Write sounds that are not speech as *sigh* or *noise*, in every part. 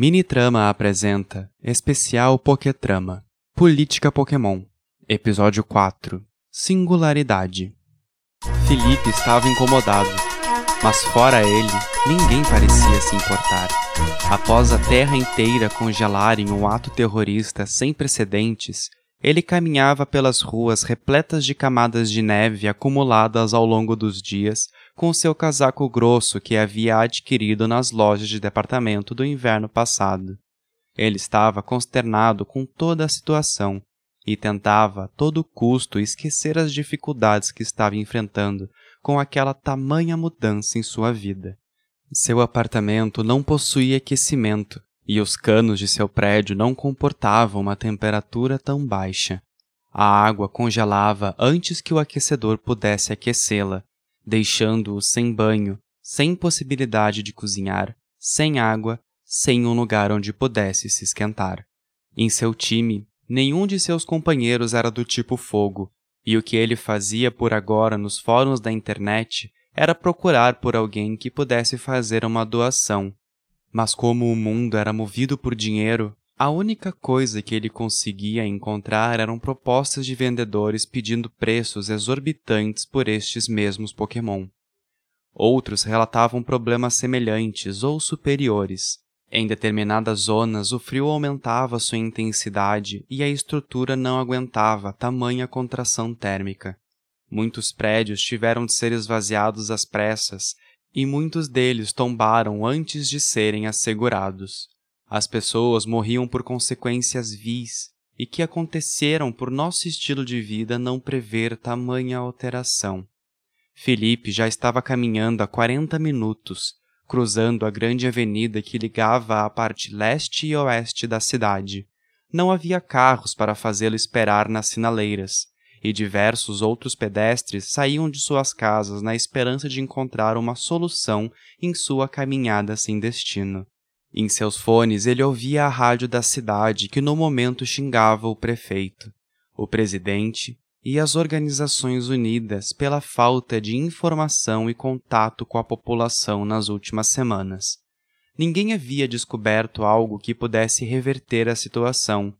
Minitrama apresenta Especial Pokétrama Política Pokémon Episódio 4 Singularidade Felipe estava incomodado, mas fora ele, ninguém parecia se importar. Após a terra inteira congelar em um ato terrorista sem precedentes, ele caminhava pelas ruas repletas de camadas de neve acumuladas ao longo dos dias, com seu casaco grosso que havia adquirido nas lojas de departamento do inverno passado. Ele estava consternado com toda a situação e tentava a todo custo esquecer as dificuldades que estava enfrentando com aquela tamanha mudança em sua vida. Seu apartamento não possuía aquecimento e os canos de seu prédio não comportavam uma temperatura tão baixa. A água congelava antes que o aquecedor pudesse aquecê-la, deixando-o sem banho, sem possibilidade de cozinhar, sem água, sem um lugar onde pudesse se esquentar. Em seu time, nenhum de seus companheiros era do tipo fogo, e o que ele fazia por agora nos fóruns da internet era procurar por alguém que pudesse fazer uma doação, mas como o mundo era movido por dinheiro, a única coisa que ele conseguia encontrar eram propostas de vendedores pedindo preços exorbitantes por estes mesmos Pokémon. Outros relatavam problemas semelhantes ou superiores. Em determinadas zonas, o frio aumentava sua intensidade e a estrutura não aguentava tamanha contração térmica. Muitos prédios tiveram de ser esvaziados às pressas e muitos deles tombaram antes de serem assegurados. As pessoas morriam por consequências vis e que aconteceram por nosso estilo de vida não prever tamanha alteração. Felipe já estava caminhando há quarenta minutos, cruzando a grande avenida que ligava a parte leste e oeste da cidade. Não havia carros para fazê-lo esperar nas sinaleiras, e diversos outros pedestres saíam de suas casas na esperança de encontrar uma solução em sua caminhada sem destino. Em seus fones ele ouvia a rádio da cidade que no momento xingava o prefeito, o presidente e as organizações unidas pela falta de informação e contato com a população nas últimas semanas. Ninguém havia descoberto algo que pudesse reverter a situação,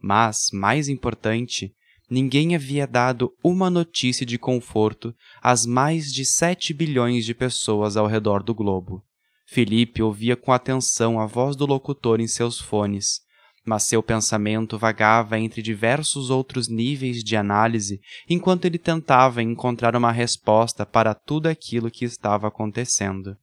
mas, mais importante, ninguém havia dado uma notícia de conforto às mais de sete bilhões de pessoas ao redor do globo. Felipe ouvia com atenção a voz do locutor em seus fones, mas seu pensamento vagava entre diversos outros níveis de análise enquanto ele tentava encontrar uma resposta para tudo aquilo que estava acontecendo.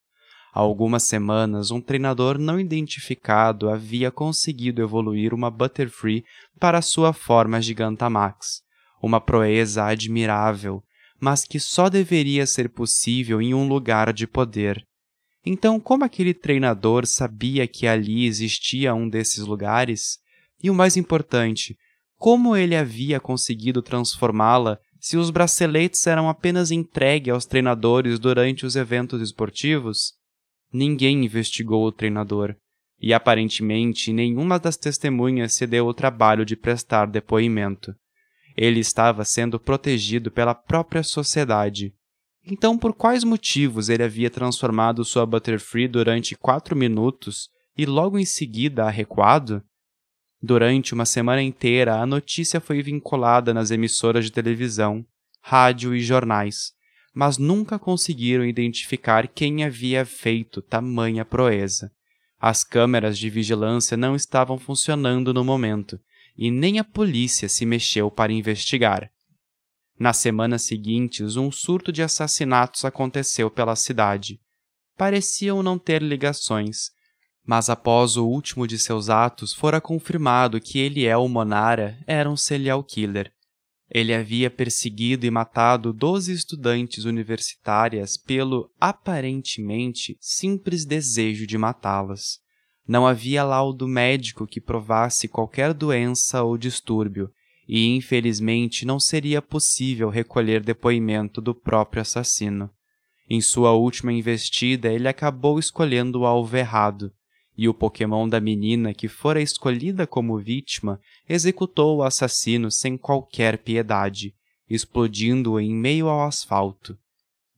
Há algumas semanas, um treinador não identificado havia conseguido evoluir uma Butterfree para sua forma Gigantamax, uma proeza admirável, mas que só deveria ser possível em um lugar de poder. Então, como aquele treinador sabia que ali existia um desses lugares? E o mais importante, como ele havia conseguido transformá-la se os braceletes eram apenas entregues aos treinadores durante os eventos esportivos? Ninguém investigou o treinador, e aparentemente nenhuma das testemunhas se deu o trabalho de prestar depoimento. Ele estava sendo protegido pela própria sociedade. Então, por quais motivos ele havia transformado sua Butterfree durante quatro minutos e logo em seguida arrecuado? Durante uma semana inteira, a notícia foi vinculada nas emissoras de televisão, rádio e jornais, mas nunca conseguiram identificar quem havia feito tamanha proeza. As câmeras de vigilância não estavam funcionando no momento, e nem a polícia se mexeu para investigar. Nas semanas seguintes, um surto de assassinatos aconteceu pela cidade. Pareciam não ter ligações, mas após o último de seus atos, fora confirmado que ele é Monara era um serial killer ele havia perseguido e matado doze estudantes universitárias pelo, aparentemente, simples desejo de matá-las. Não havia laudo médico que provasse qualquer doença ou distúrbio, e infelizmente não seria possível recolher depoimento do próprio assassino. Em sua última investida, ele acabou escolhendo o alvo errado, e o Pokémon da menina que fora escolhida como vítima executou o assassino sem qualquer piedade, explodindo-o em meio ao asfalto.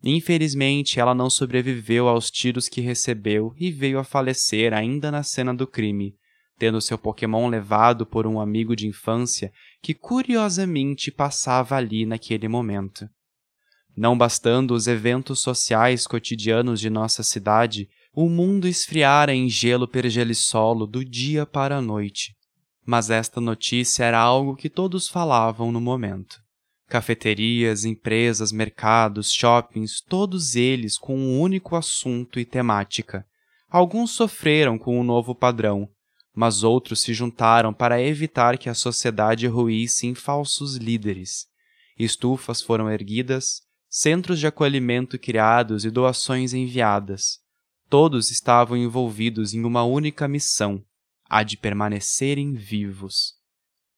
Infelizmente, ela não sobreviveu aos tiros que recebeu e veio a falecer ainda na cena do crime, tendo seu Pokémon levado por um amigo de infância que curiosamente passava ali naquele momento. Não bastando os eventos sociais cotidianos de nossa cidade, o mundo esfriara em gelo pergelissolo do dia para a noite. Mas esta notícia era algo que todos falavam no momento. Cafeterias, empresas, mercados, shoppings, todos eles com um único assunto e temática. Alguns sofreram com o novo padrão, mas outros se juntaram para evitar que a sociedade ruísse em falsos líderes. Estufas foram erguidas, centros de acolhimento criados e doações enviadas. Todos estavam envolvidos em uma única missão, a de permanecerem vivos.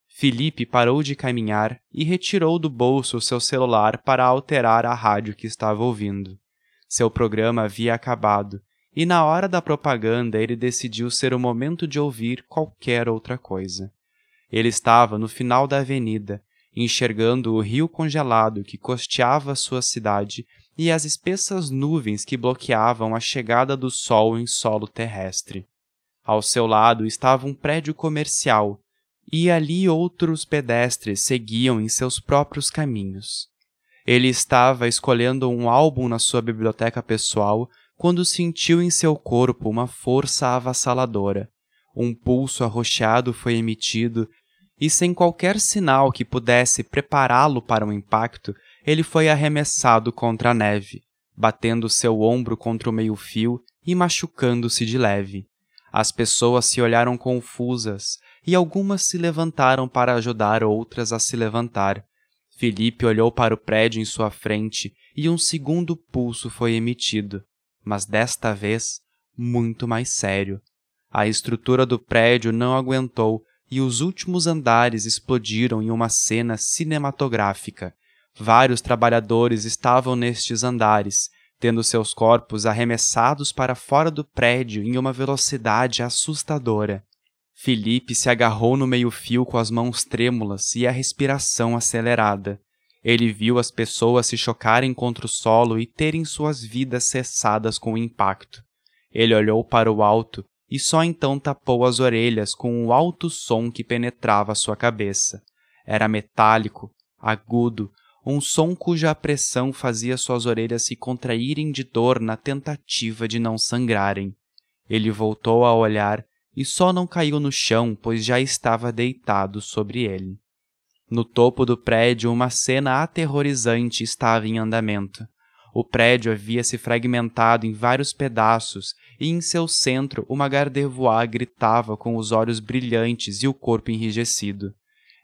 Felipe parou de caminhar e retirou do bolso seu celular para alterar a rádio que estava ouvindo. Seu programa havia acabado, e na hora da propaganda ele decidiu ser o momento de ouvir qualquer outra coisa. Ele estava no final da avenida, enxergando o rio congelado que costeava sua cidade e as espessas nuvens que bloqueavam a chegada do sol em solo terrestre. Ao seu lado estava um prédio comercial, e ali outros pedestres seguiam em seus próprios caminhos. Ele estava escolhendo um álbum na sua biblioteca pessoal quando sentiu em seu corpo uma força avassaladora. Um pulso arroxeado foi emitido e, sem qualquer sinal que pudesse prepará-lo para um impacto, ele foi arremessado contra a neve, batendo seu ombro contra o meio-fio e machucando-se de leve. As pessoas se olharam confusas, e algumas se levantaram para ajudar outras a se levantar. Felipe olhou para o prédio em sua frente e um segundo pulso foi emitido, mas desta vez muito mais sério. A estrutura do prédio não aguentou e os últimos andares explodiram em uma cena cinematográfica. Vários trabalhadores estavam nestes andares, tendo seus corpos arremessados para fora do prédio em uma velocidade assustadora. Felipe se agarrou no meio-fio com as mãos trêmulas e a respiração acelerada. Ele viu as pessoas se chocarem contra o solo e terem suas vidas cessadas com o impacto. Ele olhou para o alto e só então tapou as orelhas com o alto som que penetrava sua cabeça. Era metálico, agudo, um som cuja pressão fazia suas orelhas se contraírem de dor na tentativa de não sangrarem. Ele voltou a olhar e só não caiu no chão, pois já estava deitado sobre ele. No topo do prédio, uma cena aterrorizante estava em andamento. O prédio havia se fragmentado em vários pedaços e em seu centro uma Gardevoir gritava com os olhos brilhantes e o corpo enrijecido.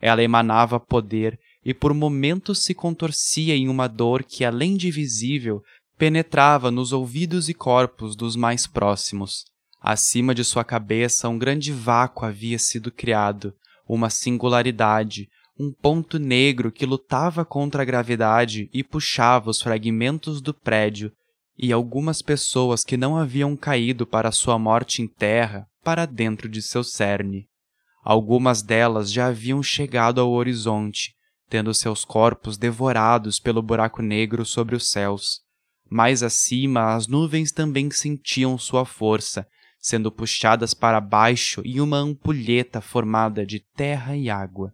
Ela emanava poder e por momentos se contorcia em uma dor que, além de visível, penetrava nos ouvidos e corpos dos mais próximos. Acima de sua cabeça, um grande vácuo havia sido criado, uma singularidade, um ponto negro que lutava contra a gravidade e puxava os fragmentos do prédio e algumas pessoas que não haviam caído para sua morte em terra para dentro de seu cerne. Algumas delas já haviam chegado ao horizonte, tendo seus corpos devorados pelo buraco negro sobre os céus. Mais acima, as nuvens também sentiam sua força sendo puxadas para baixo em uma ampulheta formada de terra e água.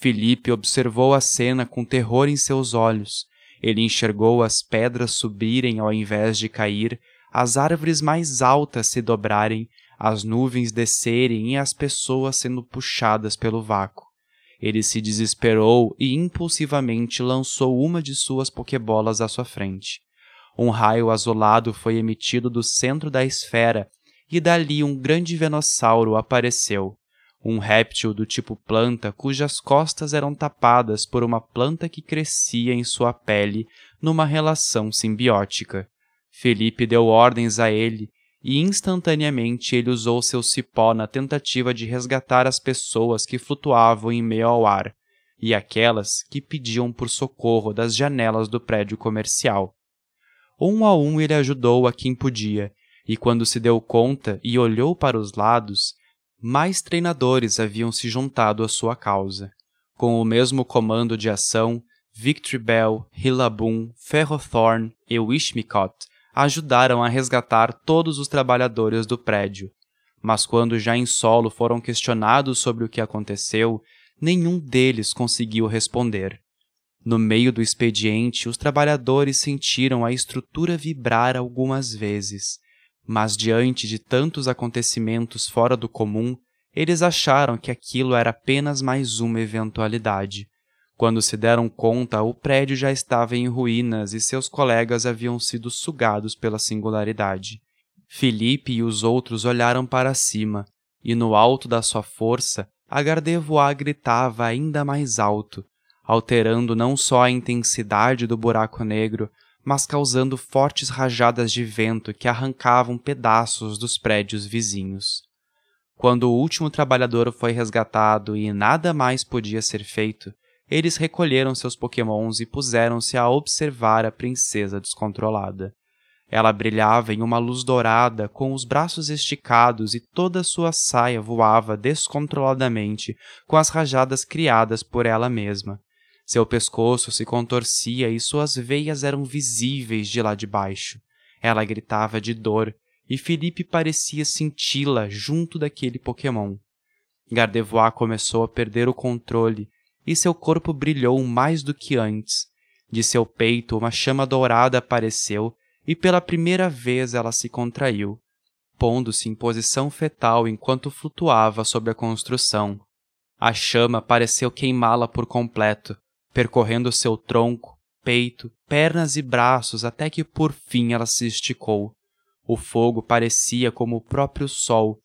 Felipe observou a cena com terror em seus olhos. Ele enxergou as pedras subirem ao invés de cair, as árvores mais altas se dobrarem, as nuvens descerem e as pessoas sendo puxadas pelo vácuo. Ele se desesperou e impulsivamente lançou uma de suas pokebolas à sua frente. Um raio azulado foi emitido do centro da esfera e dali um grande venossauro apareceu, um réptil do tipo planta cujas costas eram tapadas por uma planta que crescia em sua pele numa relação simbiótica. Felipe deu ordens a ele e instantaneamente ele usou seu cipó na tentativa de resgatar as pessoas que flutuavam em meio ao ar e aquelas que pediam por socorro das janelas do prédio comercial. Um a um ele ajudou a quem podia e quando se deu conta e olhou para os lados, mais treinadores haviam se juntado à sua causa. Com o mesmo comando de ação, Victory Bell, Hillabun, Ferrothorn e Wishmicot ajudaram a resgatar todos os trabalhadores do prédio. Mas quando já em solo foram questionados sobre o que aconteceu, nenhum deles conseguiu responder. No meio do expediente, os trabalhadores sentiram a estrutura vibrar algumas vezes, mas diante de tantos acontecimentos fora do comum, eles acharam que aquilo era apenas mais uma eventualidade. Quando se deram conta, o prédio já estava em ruínas e seus colegas haviam sido sugados pela singularidade. Felipe e os outros olharam para cima, e no alto da sua força, a Gardevois gritava ainda mais alto, alterando não só a intensidade do buraco negro, mas causando fortes rajadas de vento que arrancavam pedaços dos prédios vizinhos. Quando o último trabalhador foi resgatado e nada mais podia ser feito, eles recolheram seus pokémons e puseram-se a observar a princesa descontrolada. Ela brilhava em uma luz dourada, com os braços esticados e toda sua saia voava descontroladamente com as rajadas criadas por ela mesma. Seu pescoço se contorcia e suas veias eram visíveis de lá de baixo. Ela gritava de dor e Felipe parecia senti-la junto daquele Pokémon. Gardevoir começou a perder o controle e seu corpo brilhou mais do que antes. De seu peito uma chama dourada apareceu e pela primeira vez ela se contraiu, pondo-se em posição fetal enquanto flutuava sobre a construção. A chama pareceu queimá-la por completo, percorrendo seu tronco, peito, pernas e braços até que por fim ela se esticou. O fogo parecia como o próprio sol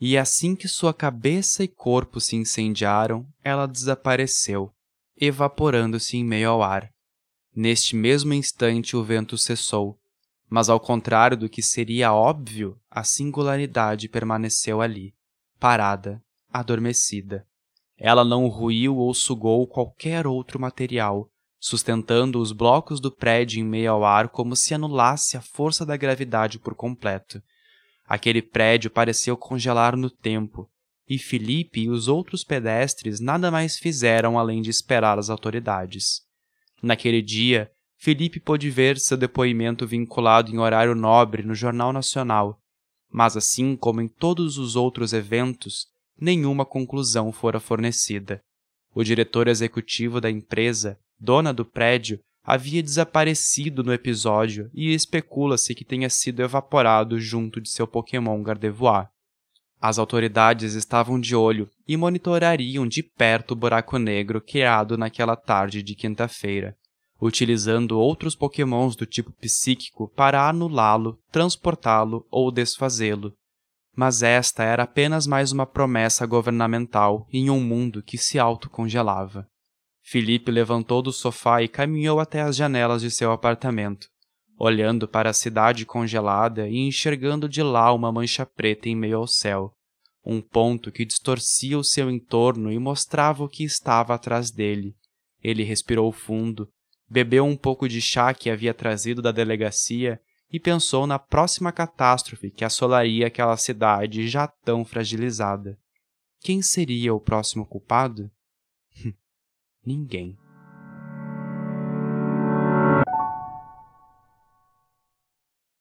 e assim que sua cabeça e corpo se incendiaram, ela desapareceu, evaporando-se em meio ao ar. Neste mesmo instante o vento cessou, mas ao contrário do que seria óbvio, a singularidade permaneceu ali, parada, adormecida. Ela não ruiu ou sugou qualquer outro material, sustentando os blocos do prédio em meio ao ar como se anulasse a força da gravidade por completo. Aquele prédio pareceu congelar no tempo, e Felipe e os outros pedestres nada mais fizeram além de esperar as autoridades. Naquele dia, Felipe pôde ver seu depoimento vinculado em horário nobre no Jornal Nacional, mas assim como em todos os outros eventos, nenhuma conclusão fora fornecida. O diretor executivo da empresa, dona do prédio, havia desaparecido no episódio e especula-se que tenha sido evaporado junto de seu Pokémon Gardevoir. As autoridades estavam de olho e monitorariam de perto o buraco negro criado naquela tarde de quinta-feira, utilizando outros Pokémons do tipo psíquico para anulá-lo, transportá-lo ou desfazê-lo. Mas esta era apenas mais uma promessa governamental em um mundo que se autocongelava. Felipe levantou do sofá e caminhou até as janelas de seu apartamento, olhando para a cidade congelada e enxergando de lá uma mancha preta em meio ao céu, um ponto que distorcia o seu entorno e mostrava o que estava atrás dele. Ele respirou fundo, bebeu um pouco de chá que havia trazido da delegacia e pensou na próxima catástrofe que assolaria aquela cidade já tão fragilizada. Quem seria o próximo culpado? *laughs* Ninguém.